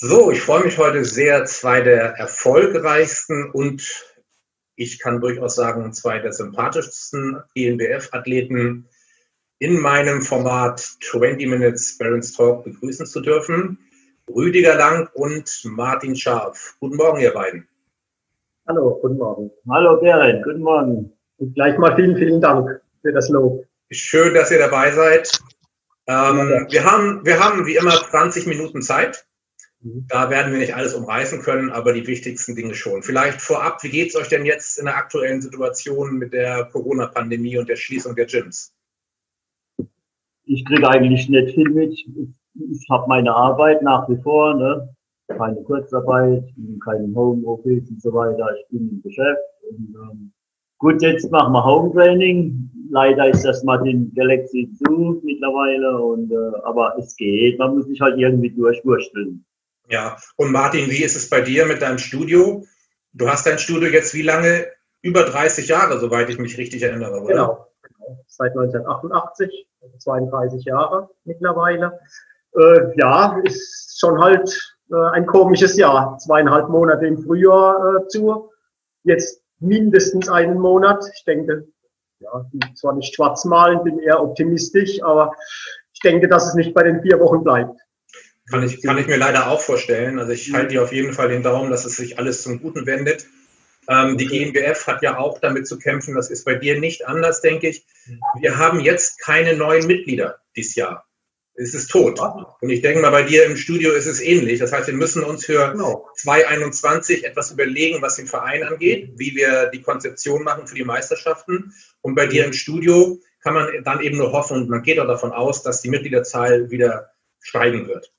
So, ich freue mich heute sehr, zwei der erfolgreichsten und ich kann durchaus sagen, zwei der sympathischsten ENBF-Athleten in meinem Format 20 Minutes Barons Talk begrüßen zu dürfen. Rüdiger Lang und Martin Scharf. Guten Morgen, ihr beiden. Hallo, guten Morgen. Hallo, Gerrit, guten Morgen. Und gleich mal vielen, vielen Dank für das Lob. Schön, dass ihr dabei seid. Ähm, wir, haben, wir haben wie immer 20 Minuten Zeit. Mhm. Da werden wir nicht alles umreißen können, aber die wichtigsten Dinge schon. Vielleicht vorab, wie geht es euch denn jetzt in der aktuellen Situation mit der Corona-Pandemie und der Schließung der Gyms? Ich kriege eigentlich nicht viel mit. Ich habe meine Arbeit nach wie vor, ne? keine Kurzarbeit, kein Homeoffice und so weiter. Ich bin im Geschäft. Und, ähm, gut, jetzt machen wir Home Training. Leider ist das Martin Galaxy zu mittlerweile, und, äh, aber es geht. Man muss sich halt irgendwie durchwursteln. Ja, und Martin, wie ist es bei dir mit deinem Studio? Du hast dein Studio jetzt wie lange? Über 30 Jahre, soweit ich mich richtig erinnere, oder? Genau, genau. seit 1988, also 32 Jahre mittlerweile. Äh, ja, ist schon halt äh, ein komisches Jahr. Zweieinhalb Monate im Frühjahr äh, zu, jetzt mindestens einen Monat. Ich denke, ja, zwar nicht schwarz malen, bin eher optimistisch, aber ich denke, dass es nicht bei den vier Wochen bleibt. Kann ich, kann ich mir leider auch vorstellen. Also ich halte dir auf jeden Fall den Daumen, dass es sich alles zum Guten wendet. Ähm, die GmbF hat ja auch damit zu kämpfen, das ist bei dir nicht anders, denke ich. Wir haben jetzt keine neuen Mitglieder dieses Jahr. Es ist tot. Und ich denke mal, bei dir im Studio ist es ähnlich. Das heißt, wir müssen uns für genau. 2021 etwas überlegen, was den Verein angeht, wie wir die Konzeption machen für die Meisterschaften. Und bei dir im Studio kann man dann eben nur hoffen, und man geht auch davon aus, dass die Mitgliederzahl wieder steigen wird.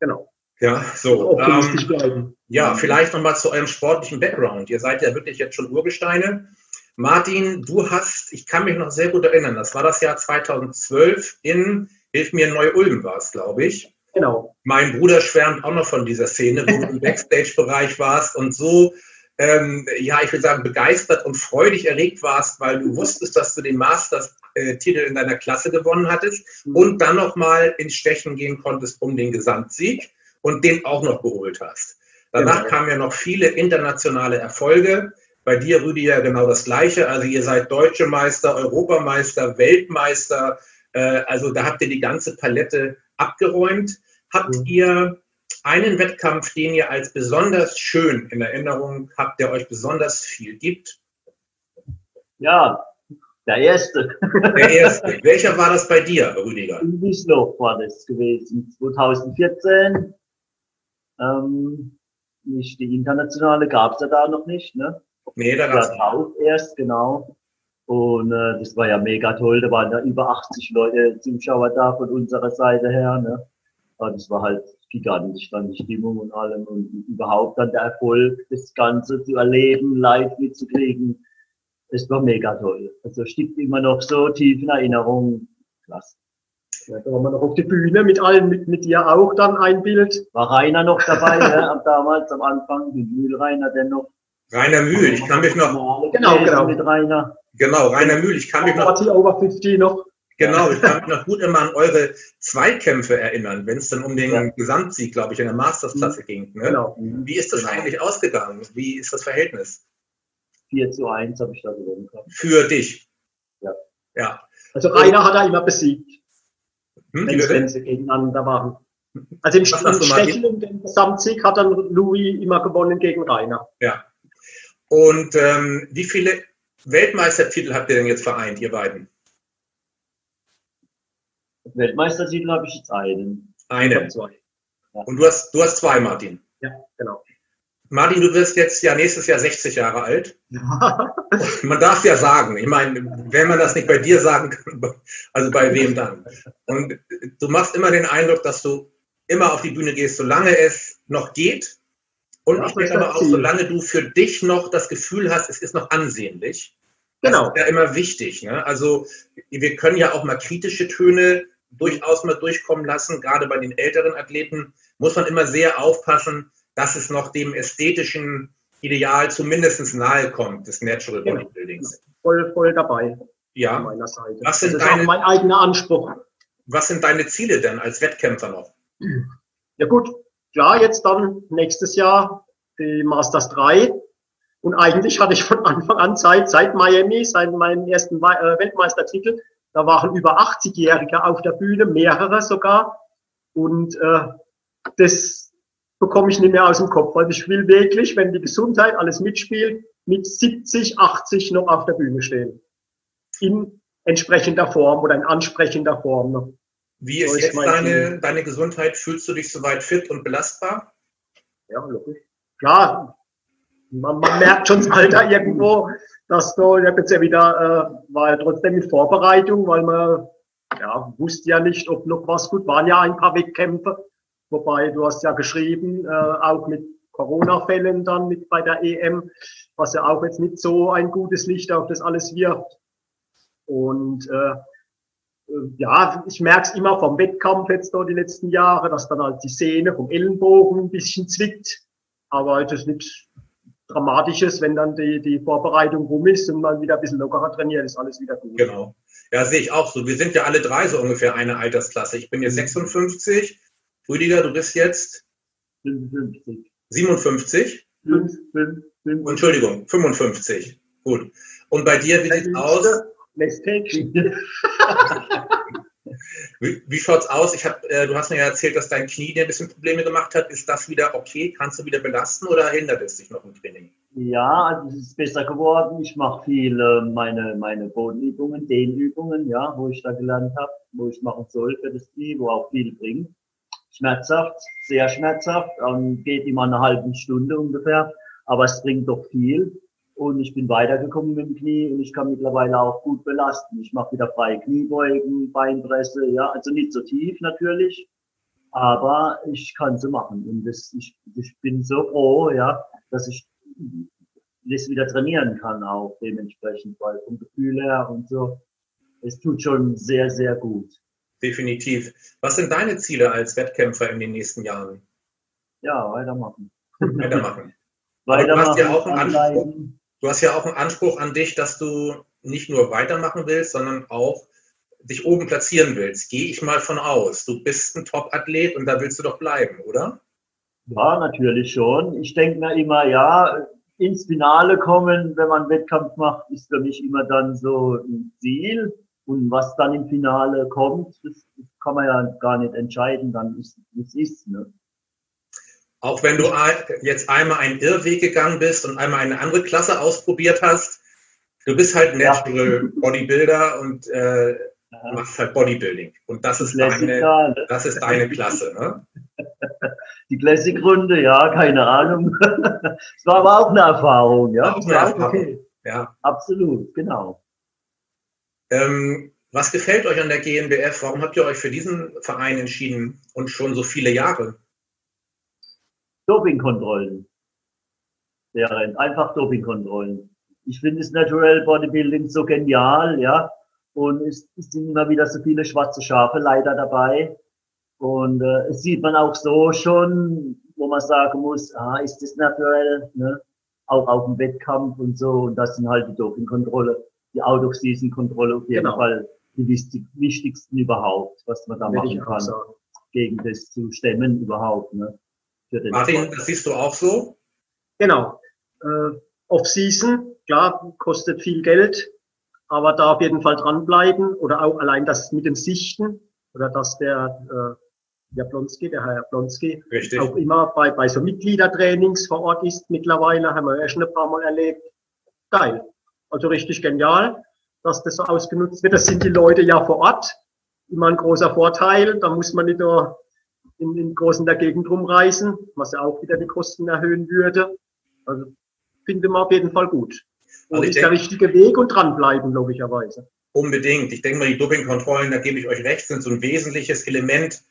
Genau. Ja, so. Ähm, ja, vielleicht nochmal zu eurem sportlichen Background. Ihr seid ja wirklich jetzt schon Urgesteine. Martin, du hast, ich kann mich noch sehr gut erinnern, das war das Jahr 2012 in, hilf mir, Neu-Ulm war es, glaube ich. Genau. Mein Bruder schwärmt auch noch von dieser Szene, wo du im Backstage-Bereich warst und so, ähm, ja, ich würde sagen, begeistert und freudig erregt warst, weil du wusstest, dass du den Masters-Titel in deiner Klasse gewonnen hattest mhm. und dann nochmal ins Stechen gehen konntest um den Gesamtsieg und den auch noch geholt hast. Danach genau. kamen ja noch viele internationale Erfolge. Bei dir, Rüdi, ja genau das Gleiche. Also ihr seid Deutsche Meister, Europameister, Weltmeister. Äh, also da habt ihr die ganze Palette abgeräumt. Habt mhm. ihr einen Wettkampf, den ihr als besonders schön in Erinnerung habt, der euch besonders viel gibt? Ja, der erste. Der erste. Welcher war das bei dir, Rüdiger? In Wiesloch war das gewesen, 2014. Ähm, nicht die internationale gab es ja da noch nicht, ne? Nee, da gab es auch erst, genau. Und äh, das war ja mega toll. Da waren ja über 80 Leute Zuschauer da von unserer Seite her. Ne? Aber das war halt gigantisch, dann die Stimmung und allem und überhaupt dann der Erfolg, das Ganze zu erleben, live mitzukriegen. Das war mega toll. Also stimmt immer noch so tief in Erinnerung. Klasse. Ja, da waren wir noch auf die Bühne mit allen, mit, mit dir auch dann ein Bild. War Rainer noch dabei, ja, damals am Anfang, den Mühlreiner dennoch. Rainer Mühl, ich kann mich noch. Genau, genau. Mit Rainer. Genau, Rainer Mühl, ich kann mich noch. Party over 50 noch. Genau, ich kann mich noch gut immer an eure Zweikämpfe erinnern, wenn es dann um den ja. Gesamtsieg, glaube ich, in der Mastersklasse mhm. ging. Ne? Genau. Wie ist das genau. eigentlich ausgegangen? Wie ist das Verhältnis? 4 zu 1 habe ich da gewonnen. Für dich? Ja. Ja. Also Rainer hat er immer besiegt. Hm, wenn sie gegeneinander waren. Also im, Stechen um den Gesamtsieg hat dann Louis immer gewonnen gegen Rainer. Ja. Und ähm, wie viele Weltmeistertitel habt ihr denn jetzt vereint, ihr beiden? Weltmeistertitel habe ich jetzt einen. Einen. Zwei. Ja. Und du hast, du hast zwei, Martin. Ja, genau. Martin, du wirst jetzt ja nächstes Jahr 60 Jahre alt. Ja. Man darf ja sagen, ich meine, wenn man das nicht bei dir sagen kann, also bei wem dann? Und du machst immer den Eindruck, dass du immer auf die Bühne gehst, solange es noch geht. Und ja, ich denke aber auch, solange du für dich noch das Gefühl hast, es ist noch ansehnlich. Genau. Das ist ja immer wichtig. Ne? Also wir können ja auch mal kritische Töne durchaus mal durchkommen lassen. Gerade bei den älteren Athleten muss man immer sehr aufpassen, dass es noch dem ästhetischen Ideal zumindest nahe kommt, des Natural Bodybuildings. Ja, voll, voll dabei. Ja. Was sind das ist deine, auch mein eigener Anspruch. Was sind deine Ziele denn als Wettkämpfer noch? Ja gut, klar, jetzt dann nächstes Jahr die Masters 3. Und eigentlich hatte ich von Anfang an Zeit, seit Miami, seit meinem ersten äh, Weltmeistertitel, da waren über 80-Jährige auf der Bühne, mehrere sogar. Und äh, das bekomme ich nicht mehr aus dem Kopf, weil ich will wirklich, wenn die Gesundheit alles mitspielt, mit 70, 80 noch auf der Bühne stehen. In entsprechender Form oder in ansprechender Form. Noch. Wie ist jetzt deine, deine Gesundheit? Fühlst du dich soweit fit und belastbar? Ja, logisch. Klar, man, man merkt schon das Alter irgendwo, dass du, ich habe jetzt ja wieder, äh, war ja trotzdem in Vorbereitung, weil man ja, wusste ja nicht, ob noch was gut, waren ja ein paar Wettkämpfe, wobei du hast ja geschrieben, äh, auch mit Corona-Fällen dann mit bei der EM, was ja auch jetzt nicht so ein gutes Licht auf das alles wirft. Und äh, äh, ja, ich merke es immer vom Wettkampf jetzt da die letzten Jahre, dass dann halt die Sehne vom Ellenbogen ein bisschen zwickt. Aber es ist nichts Dramatisches, wenn dann die, die Vorbereitung rum ist und man wieder ein bisschen lockerer trainiert, ist alles wieder gut. Genau. Ja, sehe ich auch so. Wir sind ja alle drei so ungefähr eine Altersklasse. Ich bin jetzt 56. Rüdiger, du bist jetzt 55. 57? 5, 5, 5. Entschuldigung, 55. Gut. Und bei dir, wie sieht es aus? wie, wie schaut's aus? Ich hab, äh, du hast mir ja erzählt, dass dein Knie dir ein bisschen Probleme gemacht hat. Ist das wieder okay? Kannst du wieder belasten oder hindert es dich noch im Training? Ja, also es ist besser geworden. Ich mache viel äh, meine, meine Bodenübungen, Dehnübungen, ja, wo ich da gelernt habe, wo ich machen soll für das Knie, wo auch viel bringt. Schmerzhaft, sehr schmerzhaft, ähm, geht immer eine halbe Stunde ungefähr, aber es bringt doch viel und ich bin weitergekommen mit dem Knie und ich kann mittlerweile auch gut belasten. Ich mache wieder freie Kniebeugen, Beinpresse, ja, also nicht so tief natürlich, aber ich kann sie machen und das, ich, ich bin so froh, ja, dass ich das wieder trainieren kann auch dementsprechend, weil vom Gefühl her und so, es tut schon sehr, sehr gut. Definitiv. Was sind deine Ziele als Wettkämpfer in den nächsten Jahren? Ja, weitermachen. Weitermachen. weitermachen. du hast ja auch einen Anspruch, du hast ja auch einen Anspruch an dich, dass du nicht nur weitermachen willst, sondern auch dich oben platzieren willst. Gehe ich mal von aus. Du bist ein Top-Athlet und da willst du doch bleiben, oder? Ja, natürlich schon. Ich denke mir immer, ja, ins Finale kommen, wenn man Wettkampf macht, ist für mich immer dann so ein Ziel. Und was dann im Finale kommt, das, das kann man ja gar nicht entscheiden, dann ist es ist. Ne? Auch wenn du jetzt einmal einen Irrweg gegangen bist und einmal eine andere Klasse ausprobiert hast, du bist halt Natural ja. Bodybuilder und äh, ja. machst halt Bodybuilding. Und das ist deine, ne? das ist deine Klasse, ne? Die Classic-Runde, ja, keine Ahnung. Es war aber auch eine Erfahrung, ja. Auch eine Erfahrung. Okay. Ja. Absolut, genau. Ähm, was gefällt euch an der GmbF? Warum habt ihr euch für diesen Verein entschieden und schon so viele Jahre? Dopingkontrollen. Wären einfach Dopingkontrollen. Ich finde das Natural Bodybuilding so genial, ja. Und es, es sind immer wieder so viele schwarze Schafe leider dabei. Und äh, es sieht man auch so schon, wo man sagen muss, ah, ist das natural, ne? Auch auf dem Wettkampf und so. Und das sind halt die Dopingkontrolle, die Out-of-Season-Kontrolle auf jeden genau. Fall die wichtigsten überhaupt, was man da machen kann, gegen das zu stemmen überhaupt. Ne? Martin, das siehst du auch so? Genau. Äh, Off-Season, klar, kostet viel Geld, aber da auf jeden Fall dranbleiben oder auch allein das mit dem Sichten oder dass der, äh, der Blonski, der Herr Blonski, Richtig. auch immer bei, bei so Mitgliedertrainings vor Ort ist mittlerweile, haben wir ja schon ein paar Mal erlebt. Geil. Also richtig genial, dass das so ausgenutzt wird. Das sind die Leute ja vor Ort. Immer ein großer Vorteil. Da muss man nicht nur in, in großen der Gegend rumreisen, was ja auch wieder die Kosten erhöhen würde. Also finde man auf jeden Fall gut. Und also ist denke, der richtige Weg und dranbleiben, logischerweise. Unbedingt. Ich denke mal, die Dopingkontrollen, da gebe ich euch recht, sind so ein wesentliches Element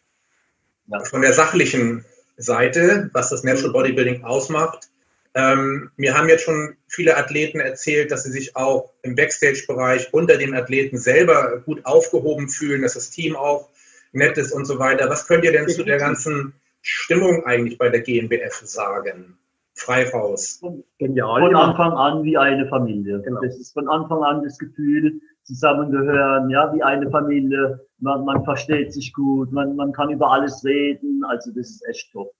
von der sachlichen Seite, was das Natural Bodybuilding ausmacht. Ähm, mir haben jetzt schon viele Athleten erzählt, dass sie sich auch im Backstage-Bereich unter den Athleten selber gut aufgehoben fühlen, dass das Team auch nett ist und so weiter. Was könnt ihr denn zu der ganzen Stimmung eigentlich bei der GmbF sagen? Frei raus. Genial. Von Anfang an wie eine Familie. Genau. Das ist von Anfang an das Gefühl, zusammengehören, ja, wie eine Familie. Man, man versteht sich gut, man, man kann über alles reden. Also das ist echt top.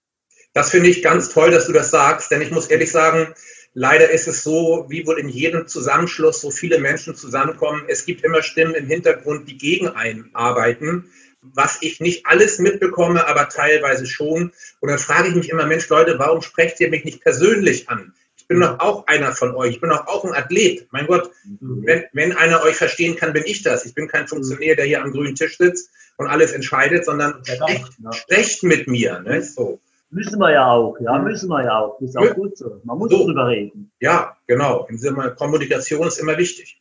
Das finde ich ganz toll, dass du das sagst, denn ich muss ehrlich sagen, leider ist es so, wie wohl in jedem Zusammenschluss so viele Menschen zusammenkommen. Es gibt immer Stimmen im Hintergrund, die gegen einen arbeiten, was ich nicht alles mitbekomme, aber teilweise schon. Und dann frage ich mich immer, Mensch, Leute, warum sprecht ihr mich nicht persönlich an? Ich bin doch auch einer von euch. Ich bin doch auch ein Athlet. Mein Gott, wenn, wenn einer euch verstehen kann, bin ich das. Ich bin kein Funktionär, der hier am grünen Tisch sitzt und alles entscheidet, sondern sprecht, sprecht mit mir. Ne? So. Müssen wir ja auch, ja, müssen wir ja auch. Das ist auch gut so. Man muss so. drüber reden. Ja, genau. Kommunikation ist immer wichtig.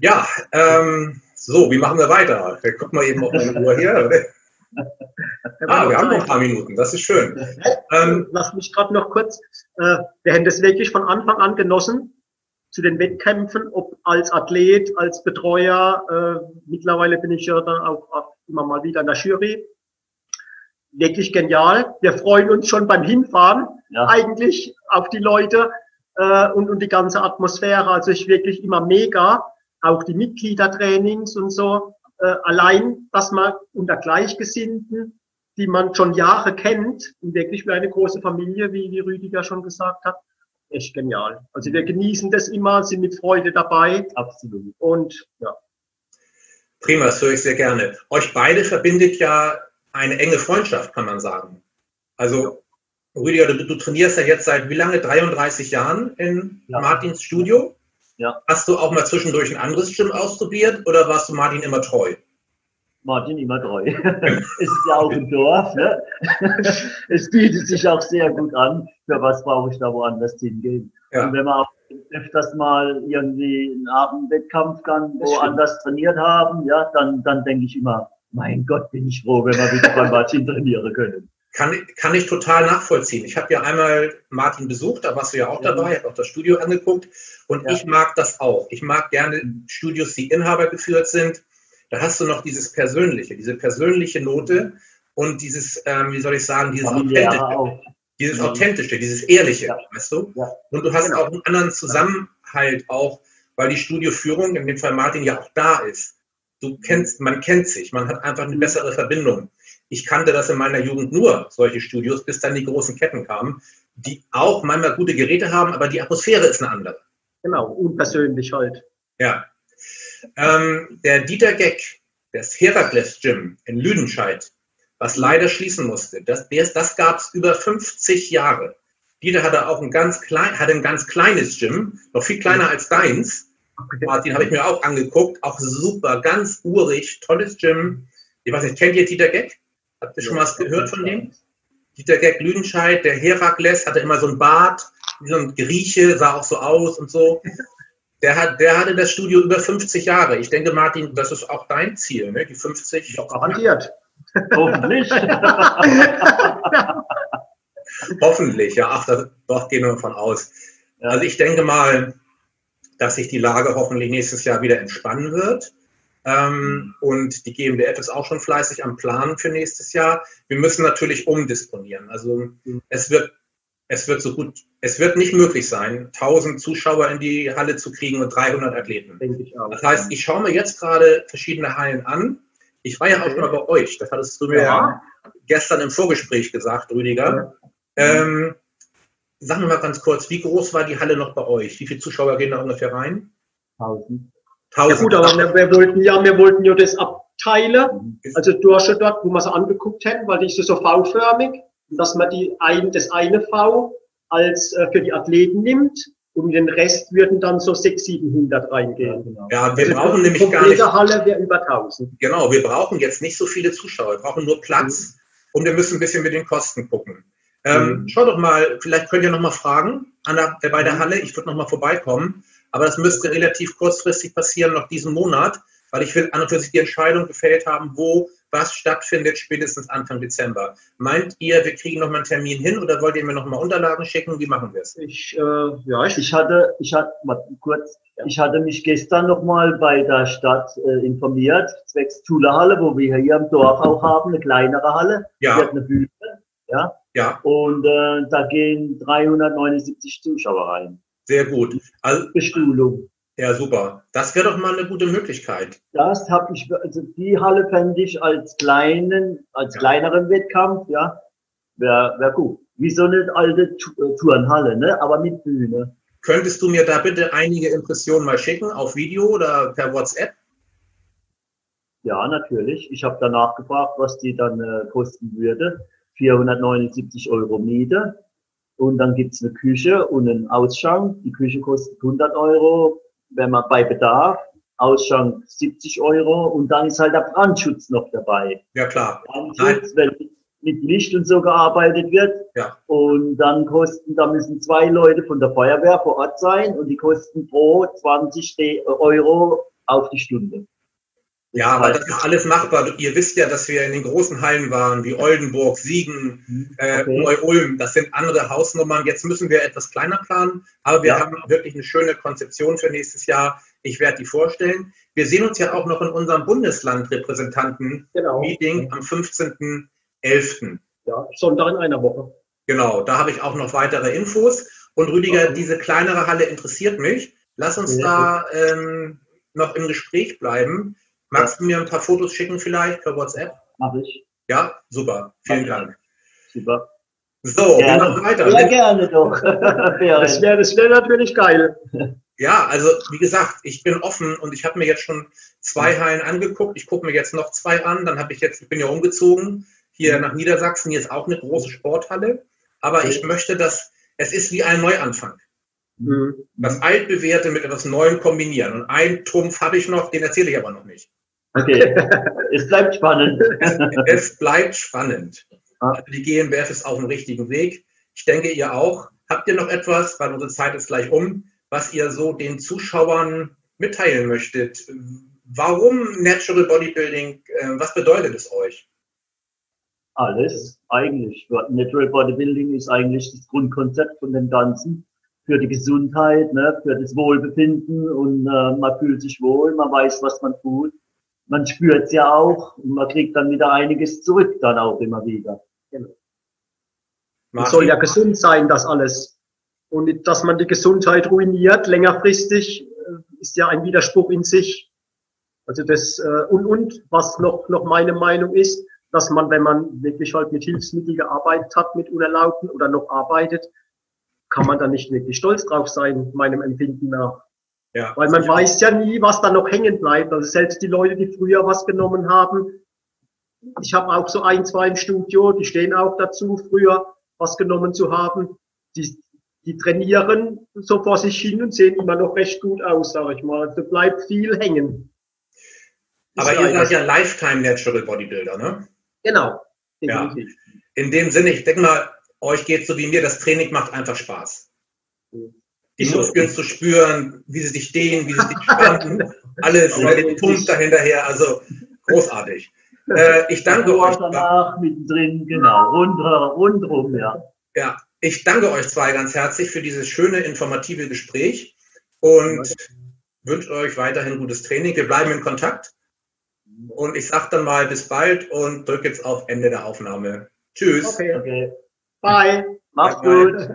Ja, ähm, so, wie machen wir weiter? Wir gucken mal eben auf meine Uhr hier. ah, wir haben noch ein paar Minuten, das ist schön. Ähm, Lass mich gerade noch kurz, äh, wir haben das wirklich von Anfang an genossen, zu den Wettkämpfen, ob als Athlet, als Betreuer, äh, mittlerweile bin ich ja dann auch immer mal wieder in der Jury wirklich genial. Wir freuen uns schon beim Hinfahren ja. eigentlich auf die Leute äh, und, und die ganze Atmosphäre. Also ich wirklich immer mega. Auch die Mitgliedertrainings und so. Äh, allein, dass man unter Gleichgesinnten, die man schon Jahre kennt, und wirklich wie eine große Familie, wie, wie Rüdiger schon gesagt hat, echt genial. Also wir genießen das immer, sind mit Freude dabei. Absolut. Und ja. Prima, das höre ich sehr gerne. Euch beide verbindet ja eine enge Freundschaft, kann man sagen. Also, Rüdiger, du, du trainierst ja jetzt seit wie lange? 33 Jahren in ja. Martins Studio? Ja. Hast du auch mal zwischendurch ein anderes Gym ausprobiert oder warst du Martin immer treu? Martin immer treu. es ist ja auch ein Dorf. Ne? es bietet sich auch sehr gut an. Für was brauche ich da woanders hingehen? Ja. Und wenn man auch öfters mal irgendwie einen Abendwettkampf dann woanders trainiert haben, ja, dann, dann denke ich immer, mein Gott, bin ich froh, wenn wir wieder bei Martin trainieren können. Kann, kann ich total nachvollziehen. Ich habe ja einmal Martin besucht, da warst du ja auch ja. dabei, habe auch das Studio angeguckt und ja. ich mag das auch. Ich mag gerne Studios, die Inhaber geführt sind. Da hast du noch dieses Persönliche, diese persönliche Note und dieses, ähm, wie soll ich sagen, dieses Authentische. Auch. Dieses mhm. Authentische, dieses Ehrliche, ja. weißt du? Und du hast genau. auch einen anderen Zusammenhalt auch, weil die Studioführung, in dem Fall Martin, ja auch da ist du kennst, man kennt sich, man hat einfach eine bessere Verbindung. Ich kannte das in meiner Jugend nur, solche Studios, bis dann die großen Ketten kamen, die auch manchmal gute Geräte haben, aber die Atmosphäre ist eine andere. Genau, unpersönlich halt. Ja. Ähm, der Dieter Geck, das Herakles Gym in Lüdenscheid, was leider schließen musste, das, das gab es über 50 Jahre. Dieter hatte auch ein ganz klein, hatte ein ganz kleines Gym, noch viel kleiner als deins Martin habe ich mir auch angeguckt, auch super, ganz urig, tolles Gym. Ich weiß nicht, kennt ihr Dieter Geck? Habt ihr schon ja, was gehört von dem? Dieter Geck Lüdenscheid, der Herakles, hatte immer so ein Bart, wie so ein Grieche, sah auch so aus und so. Der, hat, der hatte das Studio über 50 Jahre. Ich denke, Martin, das ist auch dein Ziel, ne? die 50. Doch garantiert. Hoffentlich. Hoffentlich, ja. Ach, das, doch gehen wir davon aus. Also ich denke mal, dass sich die Lage hoffentlich nächstes Jahr wieder entspannen wird. Ähm, und die GmbF ist auch schon fleißig am Planen für nächstes Jahr. Wir müssen natürlich umdisponieren. Also es wird, es wird so gut, es wird nicht möglich sein, 1000 Zuschauer in die Halle zu kriegen und 300 Athleten. Das heißt, ich schaue mir jetzt gerade verschiedene Hallen an. Ich war ja auch mal bei euch. Das hattest du mir ja. gestern im Vorgespräch gesagt, Rüdiger. Ja. Ähm, Sag mir mal ganz kurz, wie groß war die Halle noch bei euch? Wie viele Zuschauer gehen da ungefähr rein? Tausend. Tausend. Ja gut, aber wir, wollten ja, wir wollten ja das abteilen. Mhm. Also du hast ja dort, wo wir es angeguckt haben, weil die ist so V-förmig, dass man die ein, das eine V als äh, für die Athleten nimmt und den Rest würden dann so 600, 700 reingehen. Genau. Ja, wir also brauchen nämlich gar nicht. Halle wäre über 1000. Genau, wir brauchen jetzt nicht so viele Zuschauer. Wir brauchen nur Platz mhm. und wir müssen ein bisschen mit den Kosten gucken. Ähm, mhm. Schau doch mal, vielleicht könnt ihr noch mal fragen an der, äh, bei der mhm. Halle. Ich würde noch mal vorbeikommen. Aber das müsste relativ kurzfristig passieren, noch diesen Monat, weil ich will an und für sich die Entscheidung gefällt haben, wo was stattfindet, spätestens Anfang Dezember. Meint ihr, wir kriegen noch mal einen Termin hin oder wollt ihr mir noch mal Unterlagen schicken? Wie machen wir es? Ich, äh, ja, ich, ich hatte, ich hatte, mal kurz, ja. ich hatte mich gestern noch mal bei der Stadt äh, informiert, zwecks Tula-Halle, wo wir hier im Dorf auch haben, eine kleinere Halle. Ja. Die hat eine Bühne, ja. Ja. Und äh, da gehen 379 Zuschauer rein. Sehr gut. Also, Bestuhlung. Ja, super. Das wäre doch mal eine gute Möglichkeit. Das habe ich, also die Halle fände ich als kleinen, als kleineren Wettkampf, ja, wäre wär gut. wie so eine alte äh, Turnhalle, ne? aber mit Bühne. Könntest du mir da bitte einige Impressionen mal schicken, auf Video oder per WhatsApp? Ja, natürlich. Ich habe danach gefragt, was die dann äh, kosten würde. 479 Euro Miete. Und dann gibt's eine Küche und einen Ausschank. Die Küche kostet 100 Euro, wenn man bei Bedarf. Ausschank 70 Euro. Und dann ist halt der Brandschutz noch dabei. Ja, klar. Brandschutz, wenn mit Licht und so gearbeitet wird. Ja. Und dann kosten, da müssen zwei Leute von der Feuerwehr vor Ort sein und die kosten pro 20 De- Euro auf die Stunde. Ja, aber das ist alles machbar. Ihr wisst ja, dass wir in den großen Hallen waren, wie Oldenburg, Siegen, äh, Okay. Neu-Ulm. Das sind andere Hausnummern. Jetzt müssen wir etwas kleiner planen, aber wir Ja. haben wirklich eine schöne Konzeption für nächstes Jahr. Ich werde die vorstellen. Wir sehen uns ja auch noch in unserem Bundeslandrepräsentanten-Meeting Genau. am 15.11. Ja, Sonntag in einer Woche. Genau, da habe ich auch noch weitere Infos. Und Rüdiger, Okay. diese kleinere Halle interessiert mich. Lass uns Ja. da ähm, noch im Gespräch bleiben. Magst du mir ein paar Fotos schicken vielleicht per WhatsApp? Mache ich. Ja, super. Vielen Dank. Super. So, wir Gerne. machen weiter. Ja, gerne doch. Das wäre das wär natürlich geil. Ja, also wie gesagt, ich bin offen und ich habe mir jetzt schon zwei Hallen angeguckt. Ich gucke mir jetzt noch zwei an. Dann habe ich jetzt, ich bin ja umgezogen hier nach Niedersachsen. Hier ist auch eine große Sporthalle. Aber ich möchte, dass es ist wie ein Neuanfang. Mhm. Das Altbewährte mit etwas Neuem kombinieren. Und einen Trumpf habe ich noch, den erzähle ich aber noch nicht. Okay. Es bleibt spannend. Es bleibt spannend. Also die GmbF ist auf dem richtigen Weg. Ich denke, ihr auch. Habt ihr noch etwas, weil unsere Zeit ist gleich um, was ihr so den Zuschauern mitteilen möchtet? Warum Natural Bodybuilding? Äh, Was bedeutet es euch? Alles, eigentlich. Natural Bodybuilding ist eigentlich das Grundkonzept von dem Ganzen. Für die Gesundheit, ne, für das Wohlbefinden und äh, man fühlt sich wohl, man weiß, was man tut. Man spürt es ja auch und man kriegt dann wieder einiges zurück, dann auch immer wieder. Es soll ja gesund sein, das alles. Und dass man die Gesundheit ruiniert, längerfristig, äh, ist ja ein Widerspruch in sich. Also das, äh, und, und, was noch, noch meine Meinung ist, dass man, wenn man wirklich halt mit Hilfsmitteln gearbeitet hat, mit Unerlaubten oder noch arbeitet, kann man da nicht wirklich stolz drauf sein, meinem Empfinden nach. Ja. Weil man weiß ja nie, was da noch hängen bleibt. Also selbst die Leute, die früher was genommen haben, ich habe auch so ein, zwei im Studio, die stehen auch dazu, früher was genommen zu haben. Die, die trainieren so vor sich hin und sehen immer noch recht gut aus, sage ich mal. Also bleibt viel hängen. Aber ihr seid ja Lifetime Natural Bodybuilder, ne? Genau. Ja. In dem Sinne, ich denke mal, euch geht so wie mir, das Training macht einfach Spaß. Die. Muskeln zu spüren, wie sie sich dehnen, wie sie sich spannen, alles, mit dem Pump dahinterher, also großartig. Äh, ich danke euch. danach, mittendrin, genau, rund, rundrum, ja. Ja, ich danke euch zwei ganz herzlich für dieses schöne, informative Gespräch und wünsche euch weiterhin gutes Training. Wir bleiben in Kontakt. Und ich sage dann mal bis bald und drücke jetzt auf Ende der Aufnahme. Tschüss. Okay. Okay. Bye. Macht's gut.